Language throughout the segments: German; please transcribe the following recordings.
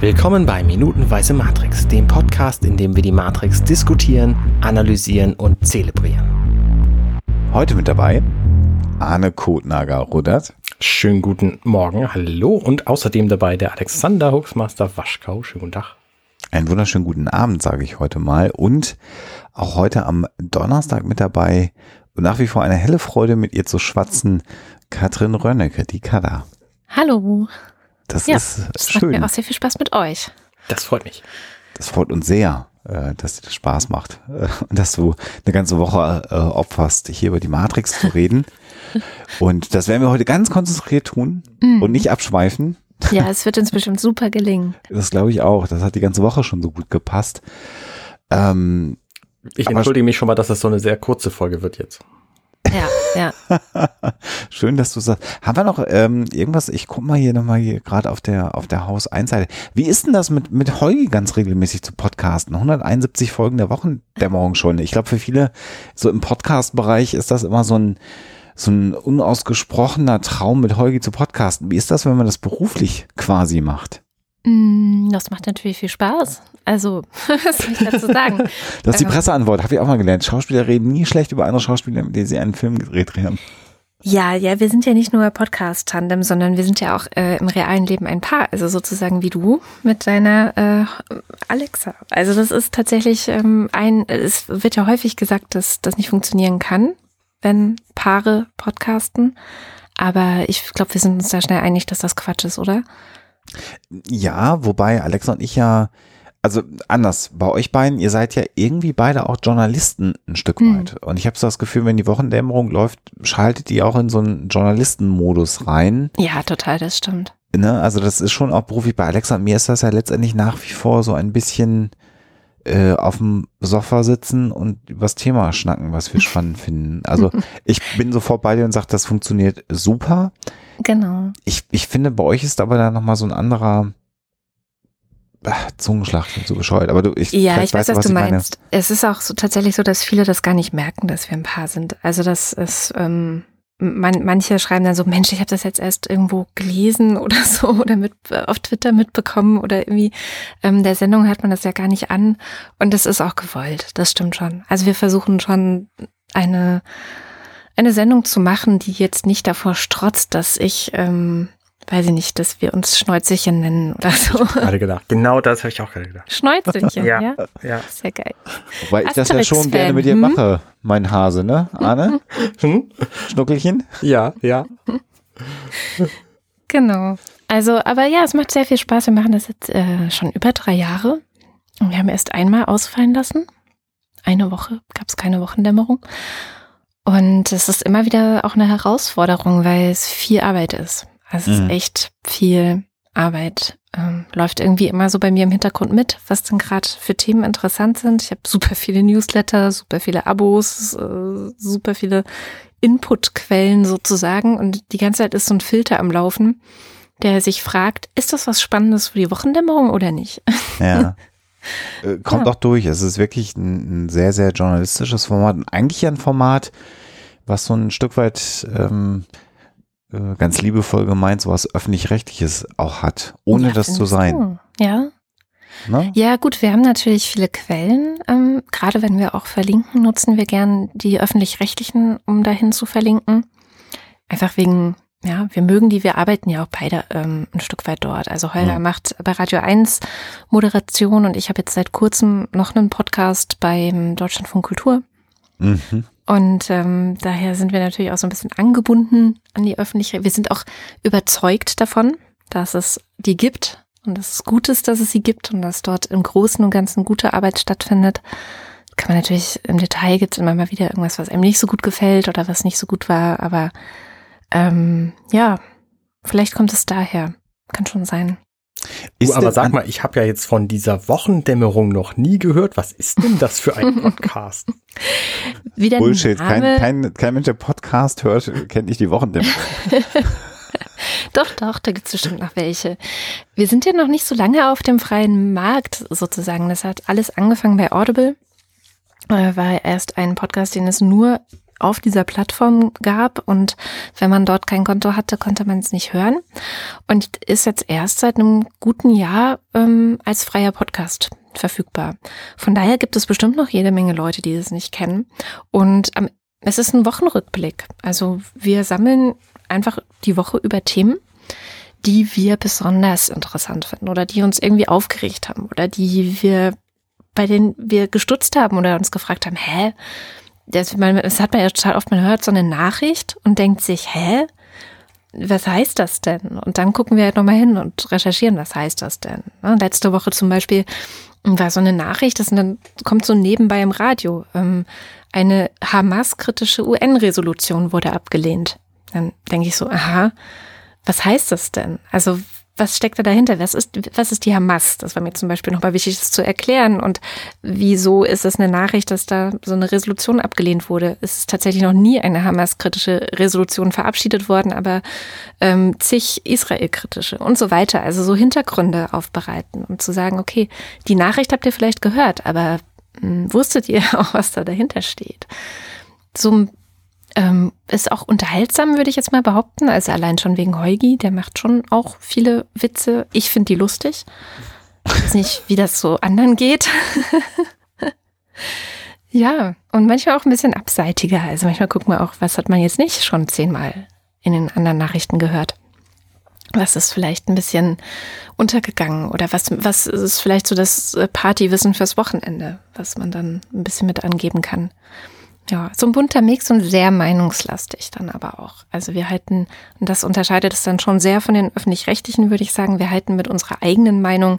Willkommen bei Minutenweise Matrix, dem Podcast, in dem wir die Matrix diskutieren, analysieren und zelebrieren. Heute mit dabei Arne Kotnager-Rudert. Schönen guten Morgen, hallo und außerdem dabei der Alexander Hoaxmaster Waschkau. Schönen guten Tag. Einen wunderschönen guten Abend, sage ich heute mal. Und auch heute am Donnerstag mit dabei und nach wie vor eine helle Freude, mit ihr zu schwatzen, Katrin Rönnecke, die Kada. Hallo. Das Ja, ist Es schön. macht mir auch sehr viel Spaß mit euch. Das freut mich. Das freut uns sehr, äh, dass dir das Spaß macht äh, und dass du eine ganze Woche äh, opferst, hier über die Matrix zu reden. Und das werden wir heute ganz konzentriert tun Mhm. und nicht abschweifen. Ja, es wird uns bestimmt super gelingen. Das glaube ich auch. Das hat die ganze Woche schon so gut gepasst. Ähm, Ich entschuldige mich schon mal, dass das so eine sehr kurze Folge wird jetzt. Ja, ja. Schön, dass du sagst. Haben wir noch ähm, irgendwas? Ich guck mal hier nochmal hier gerade auf der auf der Haus 1 Seite. Wie ist denn das mit mit Holgi ganz regelmäßig zu podcasten? 171 Folgen der Wochendämmerung schon. Ich glaube für viele so im Podcast-Bereich ist das immer so ein so ein unausgesprochener Traum mit Holgi zu podcasten. Wie ist das, wenn man das beruflich quasi macht? Mm, Das macht natürlich viel Spaß. Also, was soll ich dazu sagen? Das ist die Ähm. Presseantwort, habe ich auch mal gelernt. Schauspieler reden nie schlecht über andere Schauspieler, mit denen sie einen Film gedreht haben. Ja, ja, wir sind ja nicht nur Podcast-Tandem, sondern wir sind ja auch äh, im realen Leben ein Paar. Also sozusagen wie du mit deiner äh, Alexa. Also das ist tatsächlich ähm, ein, es wird ja häufig gesagt, dass das nicht funktionieren kann, wenn Paare podcasten. Aber ich glaube, wir sind uns da schnell einig, dass das Quatsch ist, oder? Ja, wobei Alexa und ich ja, also anders, bei euch beiden, ihr seid ja irgendwie beide auch Journalisten ein Stück Mhm. weit. Und ich habe so das Gefühl, wenn die Wochendämmerung läuft, schaltet die auch in so einen Journalistenmodus rein. Ja, total, das stimmt. Ne? Also das ist schon auch beruflich. Bei Alexa und mir ist das ja letztendlich nach wie vor so ein bisschen äh, auf dem Sofa sitzen und übers Thema schnacken, was wir spannend finden. Also ich bin sofort bei dir und sage, das funktioniert super. Genau. Ich, ich finde, bei euch ist aber da nochmal so ein anderer Zungenschlag, klingt so bescheuert, aber du, ich, Ja, ich weiß, weißt was du ich meine. meinst. Es ist auch so tatsächlich so, dass viele das gar nicht merken, dass wir ein Paar sind. Also das ist, ähm, man, manche schreiben dann so, Mensch, ich habe das jetzt erst irgendwo gelesen oder so oder mit auf Twitter mitbekommen oder irgendwie ähm, der Sendung hört man das ja gar nicht an und das ist auch gewollt. Das stimmt schon. Also wir versuchen schon eine eine Sendung zu machen, die jetzt nicht davor strotzt, dass ich ähm, weiß ich nicht, dass wir uns Schnäuzelchen nennen oder so. Gerade gedacht. Genau das habe ich auch gerade gedacht. Schnäuzelchen, ja. Ja. Ja. Sehr geil. Wobei ich das ja schon gerne mit dir hm? mache, mein Hase, ne? Arne? Hm? Schnuckelchen? Ja, ja. Genau. Also, aber ja, es macht sehr viel Spaß. Wir machen das jetzt äh, schon über drei Jahre. Und wir haben erst einmal ausfallen lassen. Eine Woche gab es keine Wochendämmerung. Und es ist immer wieder auch eine Herausforderung, weil es viel Arbeit ist. Also es Mhm. ist echt viel Arbeit. Ähm, läuft irgendwie immer so bei mir im Hintergrund mit, was denn gerade für Themen interessant sind. Ich habe super viele Newsletter, super viele Abos, äh, super viele Inputquellen sozusagen. Und die ganze Zeit ist so ein Filter am Laufen, der sich fragt, ist das was Spannendes für die Wochendämmerung oder nicht? Ja. Äh, Kommt Ja. auch durch. Es ist wirklich ein, ein sehr, sehr journalistisches Format. Und eigentlich ein Format, was so ein Stück weit ähm, äh, ganz liebevoll gemeint, so was öffentlich-rechtliches auch hat, ohne Ja, das zu sein. du? Ja. Ne? Ja, gut, wir haben natürlich viele Quellen. Ähm, gerade wenn wir auch verlinken, nutzen wir gern die öffentlich-rechtlichen, um dahin zu verlinken. Einfach wegen, ja, wir mögen die, wir arbeiten ja auch beide ähm, ein Stück weit dort. Also Holger Ja. macht bei Radio 1 Moderation und ich habe jetzt seit kurzem noch einen Podcast beim Deutschlandfunk Kultur. Mhm. Und ähm, daher sind wir natürlich auch so ein bisschen angebunden an die Öffentlichkeit. Wir sind auch überzeugt davon, dass es die gibt und dass es gut ist, dass es sie gibt und dass dort im Großen und Ganzen gute Arbeit stattfindet. Kann man natürlich im Detail gibt es immer mal wieder irgendwas, was einem nicht so gut gefällt oder was nicht so gut war, aber ähm, ja, vielleicht kommt es daher. Kann schon sein. Ist Du, aber sag mal, ich habe ja jetzt von dieser Wochendämmerung noch nie gehört. Was ist denn das für ein Podcast? Wie der Bullshit. Kein, Name, kein, kein Mensch, der Podcast hört, kennt nicht die Wochendämmerung. Doch, doch, da gibt's bestimmt noch welche. Wir sind ja noch nicht so lange auf dem freien Markt sozusagen. Das hat alles angefangen bei Audible. Äh, war erst ein Podcast, den es nur auf dieser Plattform gab und wenn man dort kein Konto hatte, konnte man es nicht hören und ist jetzt erst seit einem guten Jahr ähm, als freier Podcast verfügbar. Von daher gibt es bestimmt noch jede Menge Leute, die es nicht kennen und ähm, es ist ein Wochenrückblick. Also wir sammeln einfach die Woche über Themen die wir besonders interessant finden oder die uns irgendwie aufgeregt haben oder die wir, bei denen wir gestutzt haben oder uns gefragt haben, hä? Das, man, das hat man ja total oft, man hört so eine Nachricht und denkt sich, hä? Was heißt das denn? Und dann gucken wir halt nochmal hin und recherchieren, was heißt das denn? Ne, letzte Woche zum Beispiel war so eine Nachricht, das dann kommt so nebenbei im Radio. Ähm, eine Hamas-kritische UN-Resolution wurde abgelehnt. Dann denke ich so, aha, was heißt das denn? Also was steckt da dahinter? Was ist, was ist die Hamas? Das war mir zum Beispiel nochmal wichtig, das zu erklären. Und wieso ist es eine Nachricht, dass da so eine Resolution abgelehnt wurde? Es ist tatsächlich noch nie eine Hamas-kritische Resolution verabschiedet worden, aber ähm, zig Israel-kritische und so weiter. Also so Hintergründe aufbereiten und zu sagen, okay, die Nachricht habt ihr vielleicht gehört, aber mh, hm, wusstet ihr auch, was da dahinter steht? So ähm, ist auch unterhaltsam, würde ich jetzt mal behaupten. Also allein schon wegen Heugi, der macht schon auch viele Witze. Ich finde die lustig. Ich weiß nicht, wie das so anderen geht. ja, und manchmal auch ein bisschen abseitiger. Also manchmal guckt man auch, was hat man jetzt nicht schon zehnmal in den anderen Nachrichten gehört. Was ist vielleicht ein bisschen untergegangen oder was, was ist vielleicht so das Partywissen fürs Wochenende, was man dann ein bisschen mit angeben kann. Ja, so ein bunter Mix und sehr meinungslastig dann aber auch. Also wir halten, und das unterscheidet es dann schon sehr von den öffentlich-rechtlichen, würde ich sagen, wir halten mit unserer eigenen Meinung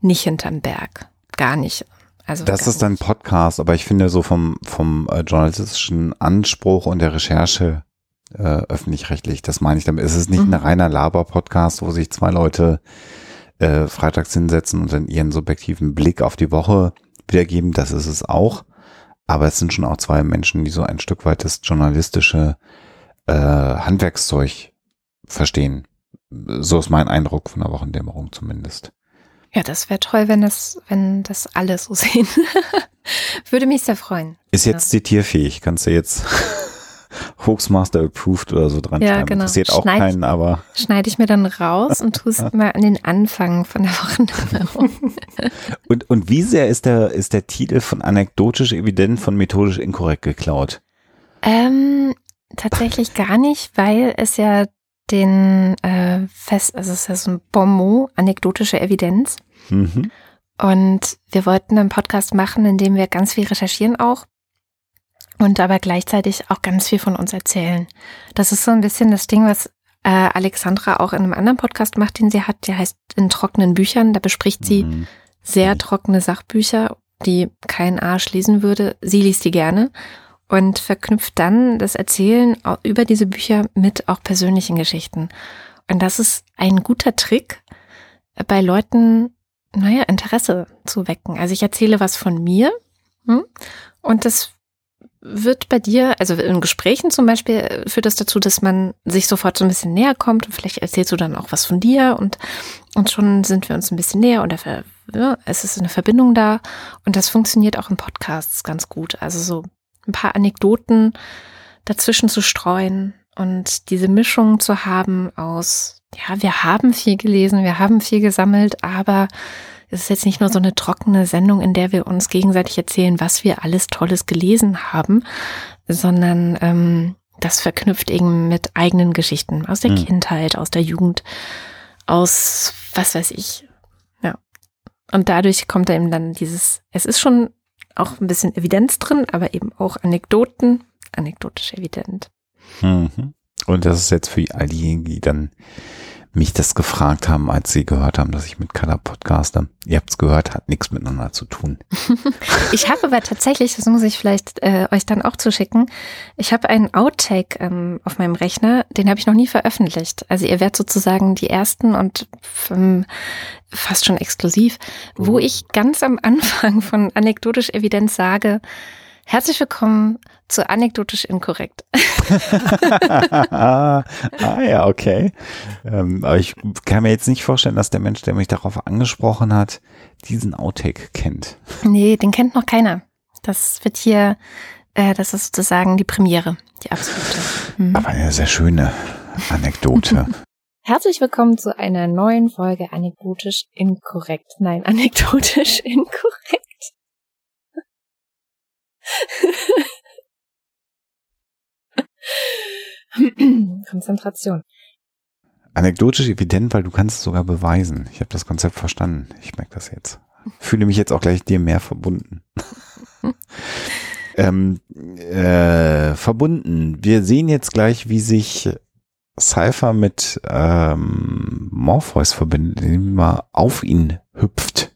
nicht hinterm Berg. Gar nicht. Also das ist ein Podcast, aber ich finde so vom, vom äh, journalistischen Anspruch und der Recherche äh, öffentlich-rechtlich, das meine ich damit. Es ist nicht mhm. ein reiner Laber-Podcast, wo sich zwei Leute äh, freitags hinsetzen und dann ihren subjektiven Blick auf die Woche wiedergeben. Das ist es auch. Aber es sind schon auch zwei Menschen, die so ein Stück weit das journalistische äh, Handwerkszeug verstehen. So ist mein Eindruck von der Wochendämmerung zumindest. Ja, das wäre toll, wenn das, wenn das alle so sehen. Würde mich sehr freuen. Ist jetzt zitierfähig, kannst du jetzt Hoaxmaster approved oder so dran ja, schreiben. Genau. Interessiert auch Schneid, keinen, aber. Schneide ich mir dann raus und tue es mal an den Anfang von der Wochendämmerung. und, und wie sehr ist der, ist der Titel von anekdotisch evident von methodisch inkorrekt geklaut? Ähm, tatsächlich gar nicht, weil es ja den äh, Fest, also es ist ja so ein Bonmot, anekdotische Evidenz. Mhm. Und wir wollten einen Podcast machen, in dem wir ganz viel recherchieren auch und aber gleichzeitig auch ganz viel von uns erzählen. Das ist so ein bisschen das Ding, was äh, Alexandra auch in einem anderen Podcast macht, den sie hat, der heißt in trockenen Büchern. Da bespricht sie mhm. sehr trockene Sachbücher, die kein Arsch lesen würde. Sie liest die gerne und verknüpft dann das Erzählen über diese Bücher mit auch persönlichen Geschichten. Und das ist ein guter Trick bei Leuten, naja, Interesse zu wecken. Also ich erzähle was von mir hm? und das wird bei dir, also in Gesprächen zum Beispiel, äh, führt das dazu, dass man sich sofort so ein bisschen näher kommt und vielleicht erzählst du dann auch was von dir und, und schon sind wir uns ein bisschen näher dafür, ja, es ist eine Verbindung da und das funktioniert auch in Podcasts ganz gut. Also so ein paar Anekdoten dazwischen zu streuen und diese Mischung zu haben aus, ja, wir haben viel gelesen, wir haben viel gesammelt, aber es ist jetzt nicht nur so eine trockene Sendung, in der wir uns gegenseitig erzählen, was wir alles Tolles gelesen haben, sondern ähm, das verknüpft eben mit eigenen Geschichten aus der mhm. Kindheit, aus der Jugend, aus was weiß ich. Ja. Und dadurch kommt da eben dann dieses, es ist schon auch ein bisschen Evidenz drin, aber eben auch Anekdoten, anekdotisch evident. Mhm. Und das ist jetzt für all diejenigen, die dann mich das gefragt haben, als sie gehört haben, dass ich mit Color podcaste. Ihr habt's gehört, hat nichts miteinander zu tun. ich habe aber tatsächlich, das muss ich vielleicht äh, euch dann auch zuschicken, ich habe einen Outtake ähm, auf meinem Rechner, den habe ich noch nie veröffentlicht. Also ihr werdet sozusagen die ersten und ähm, fast schon exklusiv, wo mhm. ich ganz am Anfang von anekdotisch Evidenz sage, Herzlich willkommen zu Anekdotisch Inkorrekt. ah ja, okay. Ähm, aber ich kann mir jetzt nicht vorstellen, dass der Mensch, der mich darauf angesprochen hat, diesen Outtake kennt. Nee, den kennt noch keiner. Das wird hier Äh, das ist sozusagen die Premiere, die absolute. Mhm. Aber eine sehr schöne Anekdote. Herzlich willkommen zu einer neuen Folge Anekdotisch inkorrekt. Nein, anekdotisch inkorrekt. Konzentration. Anekdotisch evident, weil du kannst es sogar beweisen. Ich habe das Konzept verstanden. Ich merke das jetzt. Fühle mich jetzt auch gleich dir mehr verbunden. ähm, äh, verbunden. Wir sehen jetzt gleich, wie sich Cypher mit ähm, Morpheus verbindet, indem man auf ihn hüpft.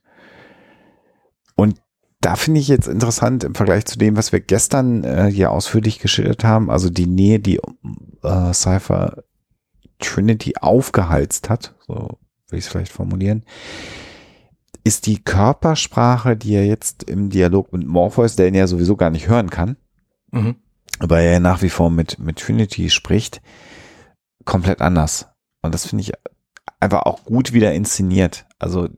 Und da finde ich jetzt interessant im Vergleich zu dem, was wir gestern äh, hier ausführlich geschildert haben, also die Nähe, die äh, Cypher Trinity aufgehalst hat, so will ich es vielleicht formulieren, ist die Körpersprache, die er jetzt im Dialog mit Morpheus, der ihn ja sowieso gar nicht hören kann, mhm. aber er nach wie vor mit, mit Trinity spricht, komplett anders. Und das finde ich einfach auch gut wieder inszeniert. Also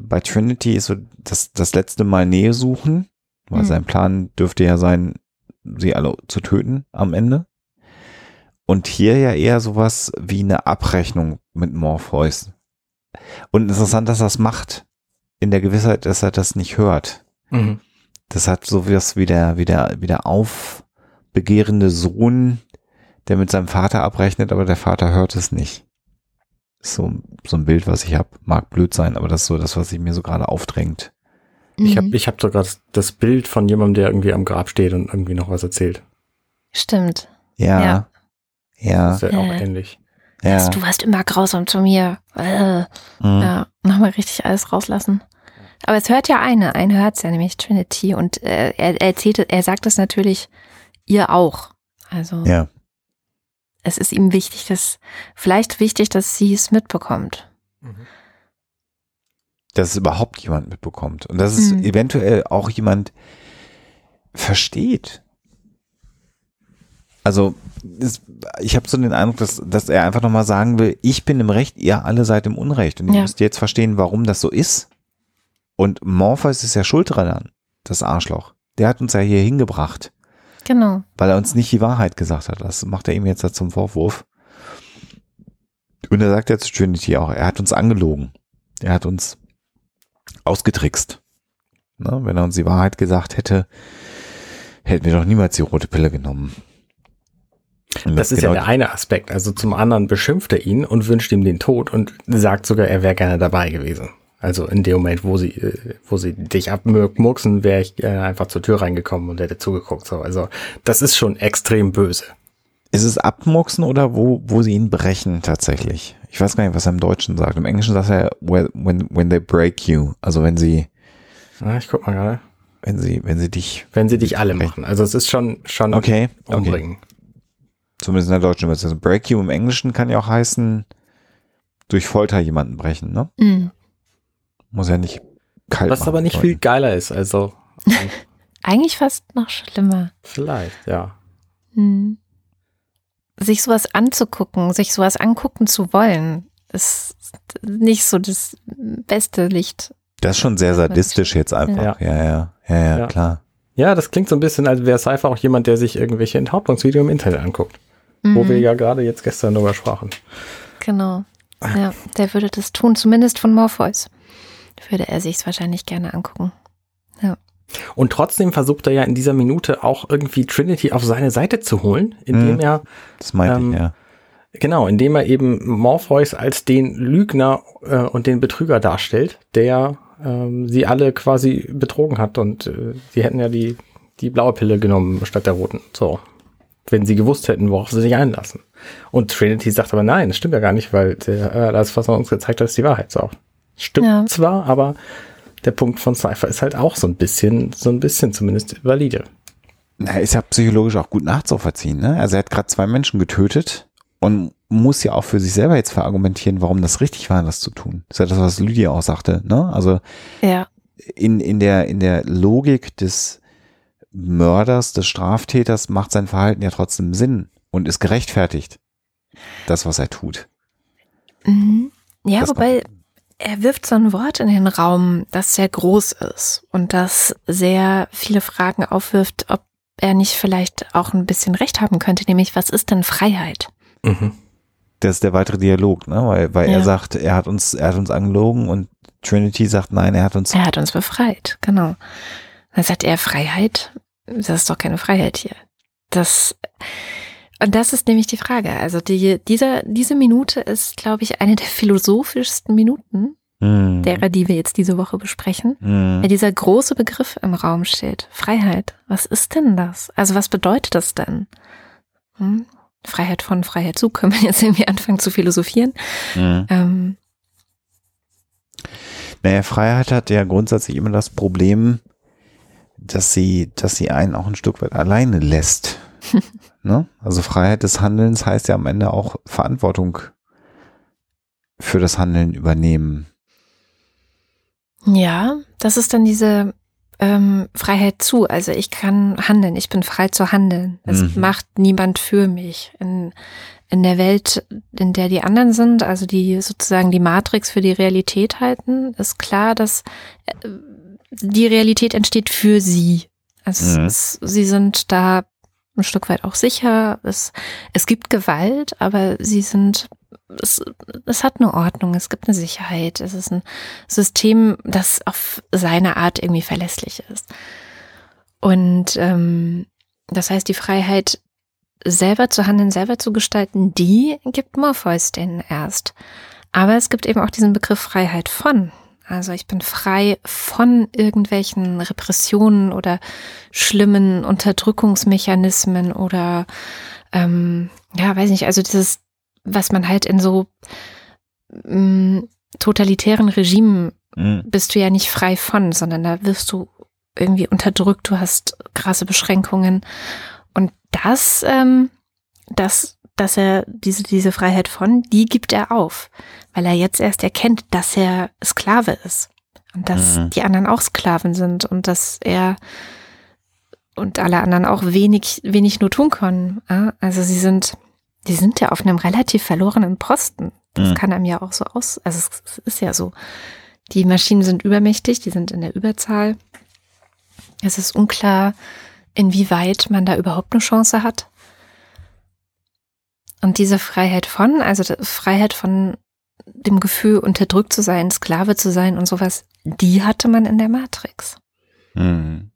bei Trinity ist so das, das letzte Mal Nähe suchen, weil mhm. sein Plan dürfte ja sein, sie alle zu töten am Ende. Und hier ja eher sowas wie eine Abrechnung mit Morpheus. Und interessant, dass er das macht, in der Gewissheit, dass er das nicht hört. Mhm. Das hat so was wie der, wie der, wie der aufbegehrende Sohn, der mit seinem Vater abrechnet, aber der Vater hört es nicht so, so ein Bild, was ich habe. Mag blöd sein, aber das ist so das, was sich mir so gerade aufdrängt. Ich habe mhm. ich hab sogar das Bild von jemandem, der irgendwie am Grab steht und irgendwie noch was erzählt. Stimmt. Ja. Ja. ja. Das ist ja auch ähnlich. Ja. Also, du warst immer grausam zu mir. Äh. Mhm. Ja, nochmal richtig alles rauslassen. Aber es hört ja eine, eine hört es ja, nämlich Trinity. Und äh, er, er erzählt, er sagt es natürlich ihr auch. Also. Ja es ist ihm wichtig, dass, vielleicht wichtig, dass sie es mitbekommt. Mhm. Dass es überhaupt jemand mitbekommt. Und dass es mhm. eventuell auch jemand versteht. Also, das, ich habe so den Eindruck, dass, dass er einfach nochmal sagen will, ich bin im Recht, ihr alle seid im Unrecht. Und ihr ja. müsst jetzt verstehen, warum das so ist. Und Morpheus ist ja schuld dran, das Arschloch. Der hat uns ja hier hingebracht. Genau. Weil er uns nicht die Wahrheit gesagt hat. Das macht er ihm jetzt zum Vorwurf. Und er sagt ja zu Trinity auch, er hat uns angelogen. Er hat uns ausgetrickst. Ne? Wenn er uns die Wahrheit gesagt hätte, hätten wir doch niemals die rote Pille genommen. Und das, das ist genau ja der eine Aspekt. Also zum anderen beschimpft er ihn und wünscht ihm den Tod und sagt sogar, er wäre gerne dabei gewesen. Also in dem Moment, wo sie, äh, wo sie dich abmurksen, wäre ich äh, einfach zur Tür reingekommen und hätte zugeguckt. So, also das ist schon extrem böse. Ist es abmurksen oder wo, wo sie ihn brechen tatsächlich? Ich weiß gar nicht, was er im Deutschen sagt. Im Englischen sagt er when, when they break you. Also wenn sie. Na, ich guck mal gerade. Wenn sie, wenn sie dich. Wenn sie dich alle brechen. machen. Also es ist schon, schon okay, umbringen. Okay. Zumindest in der deutschen Übersetzung. Break you im Englischen kann ja auch heißen, durch Folter jemanden brechen, ne? Mhm. Muss ja nicht kalt Was aber nicht viel geiler ist, also. Eigentlich fast noch schlimmer. Vielleicht, ja. Hm. Sich sowas anzugucken, sich sowas angucken zu wollen, ist nicht so das beste Licht. Das ist schon sehr sadistisch jetzt einfach. Ja, ja, ja, ja, ja, ja. klar. Ja, das klingt so ein bisschen, als wäre Cypher auch jemand, der sich irgendwelche Enthauptungsvideos im Internet anguckt. Mhm. Wo wir ja gerade jetzt gestern darüber sprachen. Genau. Ja, der würde das tun, zumindest von Morpheus würde er sich es wahrscheinlich gerne angucken. Ja. Und trotzdem versucht er ja in dieser Minute auch irgendwie Trinity auf seine Seite zu holen, indem hm, er. Das meinte ähm, ich, ja. Genau, indem er eben Morpheus als den Lügner äh, und den Betrüger darstellt, der ähm, sie alle quasi betrogen hat und äh, sie hätten ja die, die blaue Pille genommen statt der roten. So. Wenn sie gewusst hätten, worauf sie sich einlassen. Und Trinity sagt aber nein, das stimmt ja gar nicht, weil der, äh, das, was er uns gezeigt hat, ist die Wahrheit. So. Stimmt ja. zwar, aber der Punkt von Cypher ist halt auch so ein bisschen, so ein bisschen zumindest valide. Er ist ja psychologisch auch gut nachzuvollziehen. Ne? Also er hat gerade zwei Menschen getötet und muss ja auch für sich selber jetzt verargumentieren, warum das richtig war, das zu tun. Das ist ja das, was Lydia auch sagte. Ne? Also ja. in, in, der, in der Logik des Mörders, des Straftäters macht sein Verhalten ja trotzdem Sinn und ist gerechtfertigt. Das, was er tut. Mhm. Ja, das wobei, er wirft so ein Wort in den Raum, das sehr groß ist und das sehr viele Fragen aufwirft, ob er nicht vielleicht auch ein bisschen recht haben könnte, nämlich was ist denn Freiheit? Mhm. Das ist der weitere Dialog, ne? Weil, weil Ja. er sagt, er hat uns, er hat uns angelogen und Trinity sagt, nein, er hat uns. Er hat uns befreit, genau. Dann sagt er Freiheit. Das ist doch keine Freiheit hier. Das, und das ist nämlich die Frage. Also die, dieser, diese Minute ist, glaube ich, eine der philosophischsten Minuten Hm. derer, die wir jetzt diese Woche besprechen. Hm. Ja, dieser große Begriff im Raum steht. Freiheit. Was ist denn das? Also was bedeutet das denn? Hm? Freiheit von Freiheit zu, können wir jetzt irgendwie anfangen zu philosophieren. Hm. Ähm, Naja, Freiheit hat ja grundsätzlich immer das Problem, dass sie, dass sie einen auch ein Stück weit alleine lässt. ne? Also Freiheit des Handelns heißt ja am Ende auch Verantwortung für das Handeln übernehmen. Ja, das ist dann diese ähm, Freiheit zu. Also ich kann handeln, ich bin frei zu handeln. Es Mhm. macht niemand für mich. In, in der Welt, in der die anderen sind, also die sozusagen die Matrix für die Realität halten, ist klar, dass äh, die Realität entsteht für sie. Also Mhm. es, sie sind da ein Stück weit auch sicher. Es, es gibt Gewalt, aber sie sind, es, es hat eine Ordnung, es gibt eine Sicherheit, es ist ein System, das auf seine Art irgendwie verlässlich ist. Und ähm, das heißt, die Freiheit, selber zu handeln, selber zu gestalten, die gibt Morpheus denen erst. Aber es gibt eben auch diesen Begriff Freiheit von. Also ich bin frei von irgendwelchen Repressionen oder schlimmen Unterdrückungsmechanismen oder ähm, ja, weiß nicht, also dieses, was man halt in so ähm, totalitären Regimen Hm. bist du ja nicht frei von, sondern da wirst du irgendwie unterdrückt, du hast krasse Beschränkungen. Und das, ähm, das, dass er diese, diese Freiheit von, die gibt er auf, weil er jetzt erst erkennt, dass er Sklave ist. Und dass Mhm. die anderen auch Sklaven sind und dass er und alle anderen auch wenig, wenig nur tun können. Also sie sind, die sind ja auf einem relativ verlorenen Posten. Das Mhm. kann einem ja auch so aus, also es ist ja so. Die Maschinen sind übermächtig, die sind in der Überzahl. Es ist unklar, inwieweit man da überhaupt eine Chance hat. Und diese Freiheit von, also die Freiheit von dem Gefühl, unterdrückt zu sein, Sklave zu sein und sowas, die hatte man in der Matrix. Hm.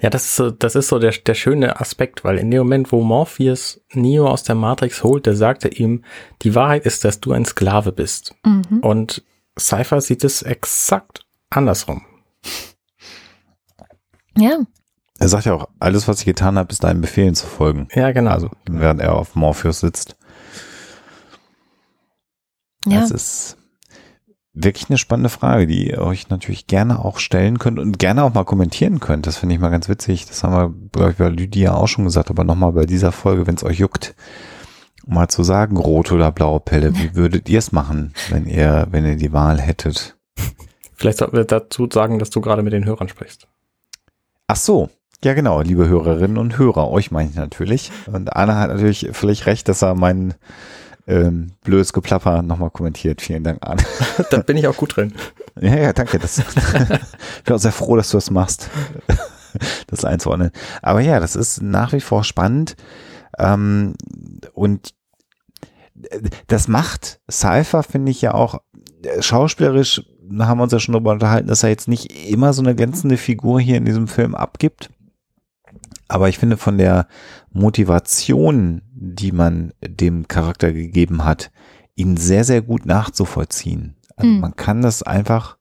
Ja, das ist so, das ist so der, der schöne Aspekt, weil in dem Moment, wo Morpheus Neo aus der Matrix holt, da sagt er ihm, die Wahrheit ist, dass du ein Sklave bist. Mhm. Und Cypher sieht es exakt andersrum. Ja, Er sagt ja auch, alles, was ich getan habe, ist deinen Befehlen zu folgen. Ja, genau. Also, während er auf Morpheus sitzt. ja. Das ist wirklich eine spannende Frage, die ihr euch natürlich gerne auch stellen könnt und gerne auch mal kommentieren könnt. Das finde ich mal ganz witzig. Das haben wir, glaube ich, bei Lydia auch schon gesagt, aber nochmal bei dieser Folge, wenn es euch juckt, um mal zu sagen, rote oder blaue Pelle, wie würdet ihr es machen, wenn ihr, wenn ihr die Wahl hättet? Vielleicht sollten wir dazu sagen, dass du gerade mit den Hörern sprichst. Ach so. Ja, genau, liebe Hörerinnen und Hörer, euch meine ich natürlich. Und Anna hat natürlich völlig recht, dass er mein ähm, blödes Geplapper nochmal kommentiert. Vielen Dank, Anna. da bin ich auch gut drin. Ja, ja, danke. Das, ich bin auch sehr froh, dass du das machst, das einzuordnen. Aber ja, das ist nach wie vor spannend. Ähm, und das macht Cypher, finde ich ja auch äh, schauspielerisch, haben wir uns ja schon darüber unterhalten, dass er jetzt nicht immer so eine glänzende Figur hier in diesem Film abgibt. Aber ich finde von der Motivation, die man dem Charakter gegeben hat, ihn sehr, sehr gut nachzuvollziehen. Also Hm. man kann das einfach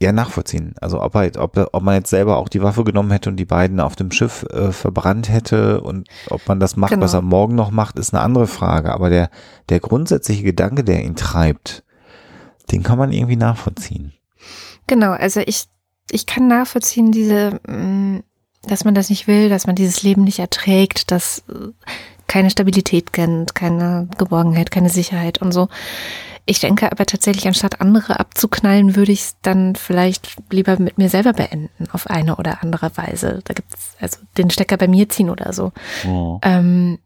ja nachvollziehen. Also ob, er, ob, ob man jetzt selber auch die Waffe genommen hätte und die beiden auf dem Schiff äh, verbrannt hätte und ob man das macht, Genau. was er morgen noch macht, ist eine andere Frage. Aber der, der grundsätzliche Gedanke, der ihn treibt, den kann man irgendwie nachvollziehen. Genau, also ich, ich kann nachvollziehen, diese, mh, dass man das nicht will, dass man dieses Leben nicht erträgt, dass äh, keine Stabilität kennt, keine Geborgenheit, keine Sicherheit und so. Ich denke aber tatsächlich, anstatt andere abzuknallen, würde ich es dann vielleicht lieber mit mir selber beenden, auf eine oder andere Weise. Da gibt's also den Stecker bei mir ziehen oder so. ähm,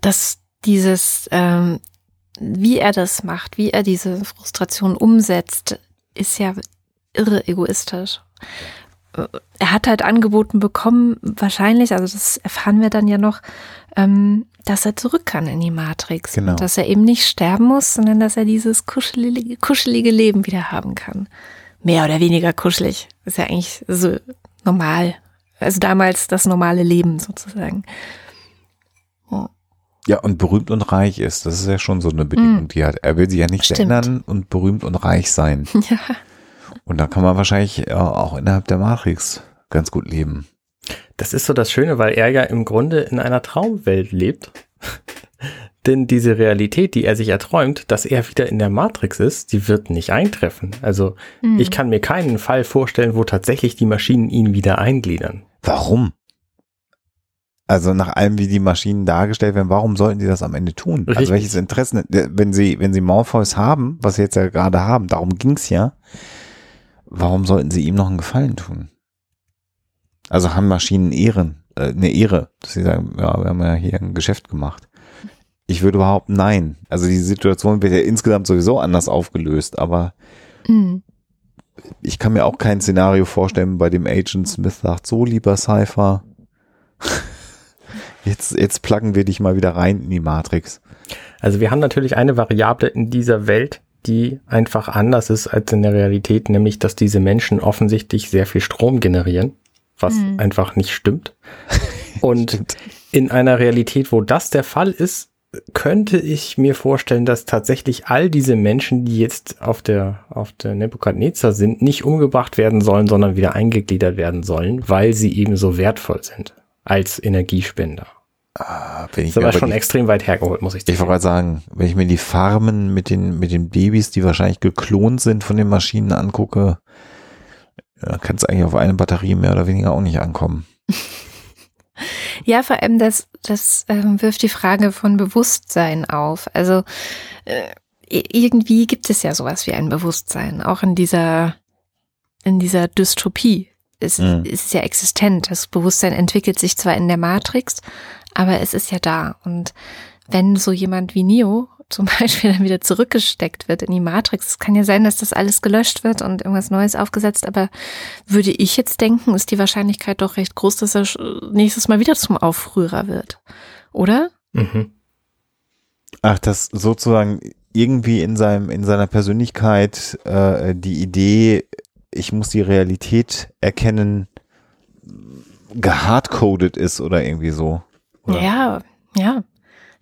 dass dieses, ähm, wie er das macht, wie er diese Frustration umsetzt, ist ja irre egoistisch. er hat halt angeboten bekommen, wahrscheinlich, also das erfahren wir dann ja noch, ähm, dass er zurück kann in die Matrix. Genau. Und dass er eben nicht sterben muss, sondern dass er dieses kuschelige, kuschelige Leben wieder haben kann. Mehr oder weniger kuschelig. ist ja eigentlich so normal. Also damals das normale Leben sozusagen. Ja, und berühmt und reich ist. Das ist ja schon so eine Bedingung, Mm. die er hat. Er will sich ja nicht Stimmt. ändern und berühmt und reich sein. Ja. Und da kann man wahrscheinlich äh, auch innerhalb der Matrix ganz gut leben. Das ist so das Schöne, weil er ja im Grunde in einer Traumwelt lebt. Denn diese Realität, die er sich erträumt, dass er wieder in der Matrix ist, die wird nicht eintreffen. Also Mhm. ich kann mir keinen Fall vorstellen, wo tatsächlich die Maschinen ihn wieder eingliedern. Warum? Also nach allem, wie die Maschinen dargestellt werden, warum sollten die das am Ende tun? Richtig. Also welches Interesse, wenn sie, wenn sie Morpheus haben, was sie jetzt ja gerade haben, darum ging's ja, warum sollten sie ihm noch einen Gefallen tun? Also haben Maschinen Ehren, äh, eine Ehre, dass sie sagen, ja, wir haben ja hier ein Geschäft gemacht. Ich würde behaupten, nein. Also die Situation wird ja insgesamt sowieso anders aufgelöst, aber Mhm. ich kann mir auch kein Szenario vorstellen, bei dem Agent Smith sagt, so lieber Cypher, jetzt, jetzt pluggen wir dich mal wieder rein in die Matrix. Also wir haben natürlich eine Variable in dieser Welt, die einfach anders ist als in der Realität, nämlich dass diese Menschen offensichtlich sehr viel Strom generieren, was Mhm. einfach nicht stimmt. Und Stimmt. in einer Realität, wo das der Fall ist, könnte ich mir vorstellen, dass tatsächlich all diese Menschen, die jetzt auf der, auf der Nebukadnezar sind, nicht umgebracht werden sollen, sondern wieder eingegliedert werden sollen, weil sie eben so wertvoll sind als Energiespender. Ah, wenn ich Das ist mir aber schon die, extrem weit hergeholt, muss ich ich wollte sagen. gerade sagen, wenn ich mir die Farmen mit den, mit den Babys, die wahrscheinlich geklont sind von den Maschinen angucke, kann es eigentlich auf eine Batterie mehr oder weniger auch nicht ankommen. Ja, vor allem das, das ähm, wirft die Frage von Bewusstsein auf. Also äh, irgendwie gibt es ja sowas wie ein Bewusstsein, auch in dieser, in dieser Dystopie. Es, Mhm. es ist ja existent. Das Bewusstsein entwickelt sich zwar in der Matrix, aber es ist ja da. Und wenn so jemand wie Neo zum Beispiel dann wieder zurückgesteckt wird in die Matrix, es kann ja sein, dass das alles gelöscht wird und irgendwas Neues aufgesetzt, aber würde ich jetzt denken, ist die Wahrscheinlichkeit doch recht groß, dass er nächstes Mal wieder zum Aufrührer wird. Oder? Mhm. Ach, dass sozusagen irgendwie in seinem, in seiner Persönlichkeit äh, die Idee, ich muss die Realität erkennen, gehardcoded ist oder irgendwie so. Oder? Ja, ja.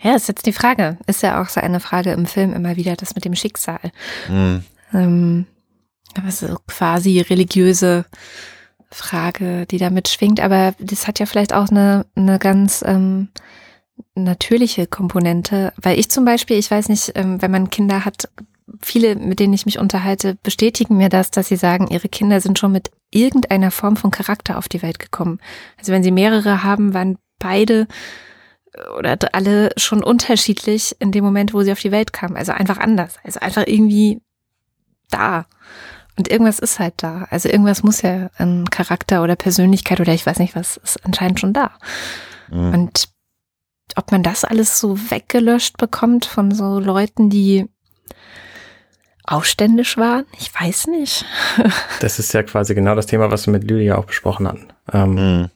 Ja, ist jetzt die Frage. Ist ja auch so eine Frage im Film immer wieder, das mit dem Schicksal. Hm. Ähm, aber so quasi religiöse Frage, die da mitschwingt. Aber das hat ja vielleicht auch eine, eine ganz ähm, natürliche Komponente. Weil ich zum Beispiel, ich weiß nicht, ähm, wenn man Kinder hat, viele, mit denen ich mich unterhalte, bestätigen mir das, dass sie sagen, ihre Kinder sind schon mit irgendeiner Form von Charakter auf die Welt gekommen. Also wenn sie mehrere haben, waren beide oder alle schon unterschiedlich in dem Moment, wo sie auf die Welt kamen. Also einfach anders. Also einfach irgendwie da. Und irgendwas ist halt da. Also irgendwas muss ja an Charakter oder Persönlichkeit oder ich weiß nicht was, ist anscheinend schon da. Hm. Und ob man das alles so weggelöscht bekommt von so Leuten, die aufständisch waren, ich weiß nicht. Das ist ja quasi genau das Thema, was wir mit Lydia auch besprochen hatten. Ähm, Hm.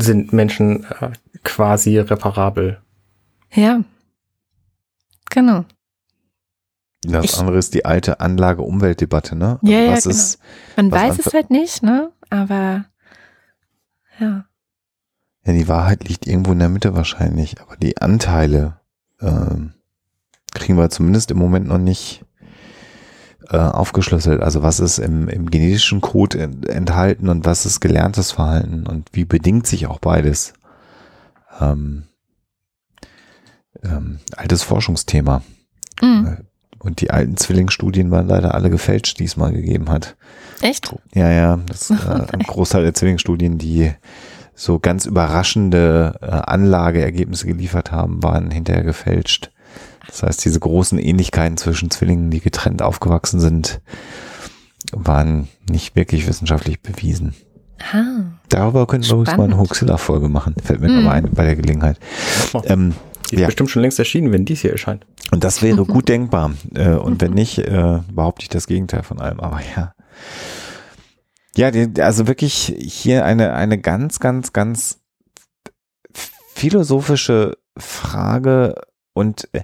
Sind Menschen äh, quasi reparabel? Ja. Genau. Das Ich- andere ist die alte Anlage-Umwelt-Debatte, ne? Ja, ja, was genau. ist, Man Was weiß es halt nicht, ne? Aber ja. ja, die Wahrheit liegt irgendwo in der Mitte wahrscheinlich, aber die Anteile ähm, kriegen wir zumindest im Moment noch nicht äh, aufgeschlüsselt. Also was ist im, im genetischen Code en- enthalten und was ist gelerntes Verhalten und wie bedingt sich auch beides? Ähm, ähm, altes Forschungsthema. Mhm. Und die alten Zwillingsstudien waren leider alle gefälscht, die es mal gegeben hat. Echt? Ja, ja, das äh, ein Großteil der Zwillingsstudien, die so ganz überraschende äh, Anlageergebnisse geliefert haben, waren hinterher gefälscht. Das heißt, diese großen Ähnlichkeiten zwischen Zwillingen, die getrennt aufgewachsen sind, waren nicht wirklich wissenschaftlich bewiesen. Ah. Darüber könnten wir übrigens mal eine Spannend. Hoaxilla-Folge machen. Fällt mir Mhm. ein bei der Gelegenheit. Ähm, Die ist ja. bestimmt schon längst erschienen, wenn dies hier erscheint. und das wäre gut denkbar. Äh, und wenn nicht, äh, behaupte ich das Gegenteil von allem. Aber ja. Ja, die, also wirklich hier eine, eine ganz, ganz, ganz philosophische Frage und äh,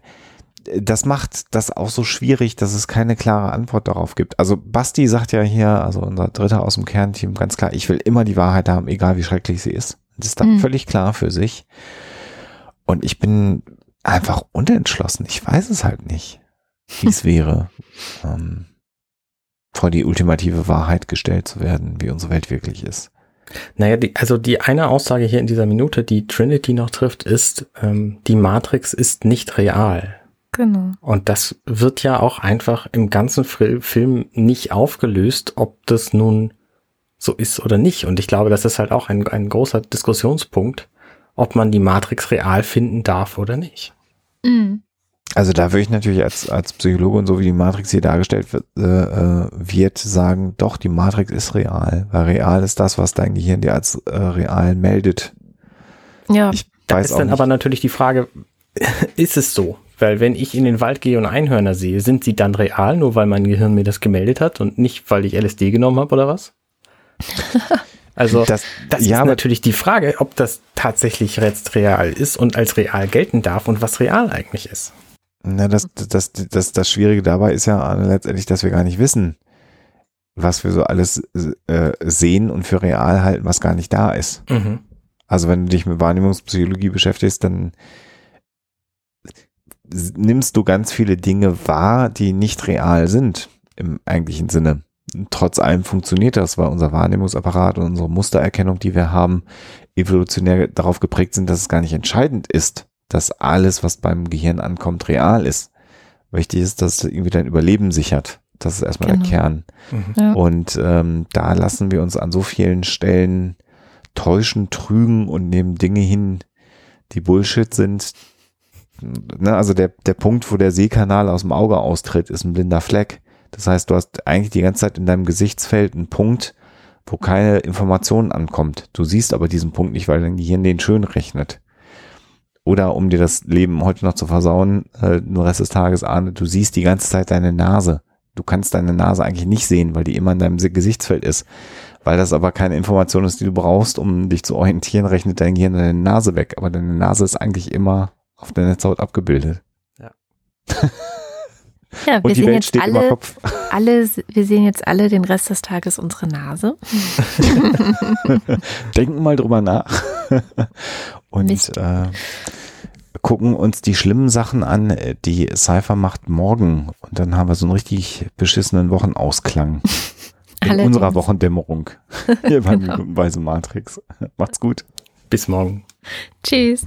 das macht das auch so schwierig, dass es keine klare Antwort darauf gibt. Also Basti sagt ja hier, also unser Dritter aus dem Kernteam, ganz klar, ich will immer die Wahrheit haben, egal wie schrecklich sie ist. Das ist dann mhm. völlig klar für sich. Und ich bin einfach unentschlossen. Ich weiß es halt nicht, wie es wäre, ähm, vor die ultimative Wahrheit gestellt zu werden, wie unsere Welt wirklich ist. Naja, die, also die eine Aussage hier in dieser Minute, die Trinity noch trifft, ist, ähm, die Matrix ist nicht real. Genau. Und das wird ja auch einfach im ganzen Film nicht aufgelöst, ob das nun so ist oder nicht. Und ich glaube, das ist halt auch ein, ein großer Diskussionspunkt, ob man die Matrix real finden darf oder nicht. Mhm. Also da würde ich natürlich als, als Psychologe und so wie die Matrix hier dargestellt wird, äh, äh, wird sagen, doch, die Matrix ist real, weil real ist das, was dein Gehirn dir als äh, real meldet. Ja. Ich da ist dann nicht. aber natürlich die Frage, ist es so? Weil wenn ich in den Wald gehe und Einhörner sehe, sind sie dann real, nur weil mein Gehirn mir das gemeldet hat und nicht, weil ich LSD genommen habe oder was? Also das, das ja, ist natürlich die Frage, ob das tatsächlich jetzt real ist und als real gelten darf und was real eigentlich ist. Na, das, das, das, das Schwierige dabei ist ja letztendlich, dass wir gar nicht wissen, was wir so alles äh, sehen und für real halten, was gar nicht da ist. Mhm. Also wenn du dich mit Wahrnehmungspsychologie beschäftigst, dann nimmst du ganz viele Dinge wahr, die nicht real sind im eigentlichen Sinne. Trotz allem funktioniert das, weil unser Wahrnehmungsapparat und unsere Mustererkennung, die wir haben, evolutionär darauf geprägt sind, dass es gar nicht entscheidend ist, dass alles, was beim Gehirn ankommt, real ist. Wichtig ist, dass es irgendwie dein Überleben sichert. Das ist erstmal genau. der Kern. Mhm. Ja. Und ähm, da lassen wir uns an so vielen Stellen täuschen, trügen und nehmen Dinge hin, die Bullshit sind, ne, also der, der Punkt, wo der Sehkanal aus dem Auge austritt, ist ein blinder Fleck. Das heißt, du hast eigentlich die ganze Zeit in deinem Gesichtsfeld einen Punkt, wo keine Information ankommt. Du siehst aber diesen Punkt nicht, weil dein Gehirn den schön rechnet. Oder um dir das Leben heute noch zu versauen, äh, nur Rest des Tages ahne, du siehst die ganze Zeit deine Nase. Du kannst deine Nase eigentlich nicht sehen, weil die immer in deinem Gesichtsfeld ist. Weil das aber keine Information ist, die du brauchst, um dich zu orientieren, rechnet dein Gehirn deine Nase weg. Aber deine Nase ist eigentlich immer auf der Netzhaut abgebildet. Ja. Ja, wir sehen jetzt alle, alle, wir sehen jetzt alle den Rest des Tages unsere Nase. Denken mal drüber nach und äh, gucken uns die schlimmen Sachen an, die Cypher macht morgen. Und dann haben wir so einen richtig beschissenen Wochenausklang. In Allerdings. unserer Wochendämmerung. Hier beim genau. Minutenweise Matrix. Macht's gut. Bis morgen. Tschüss.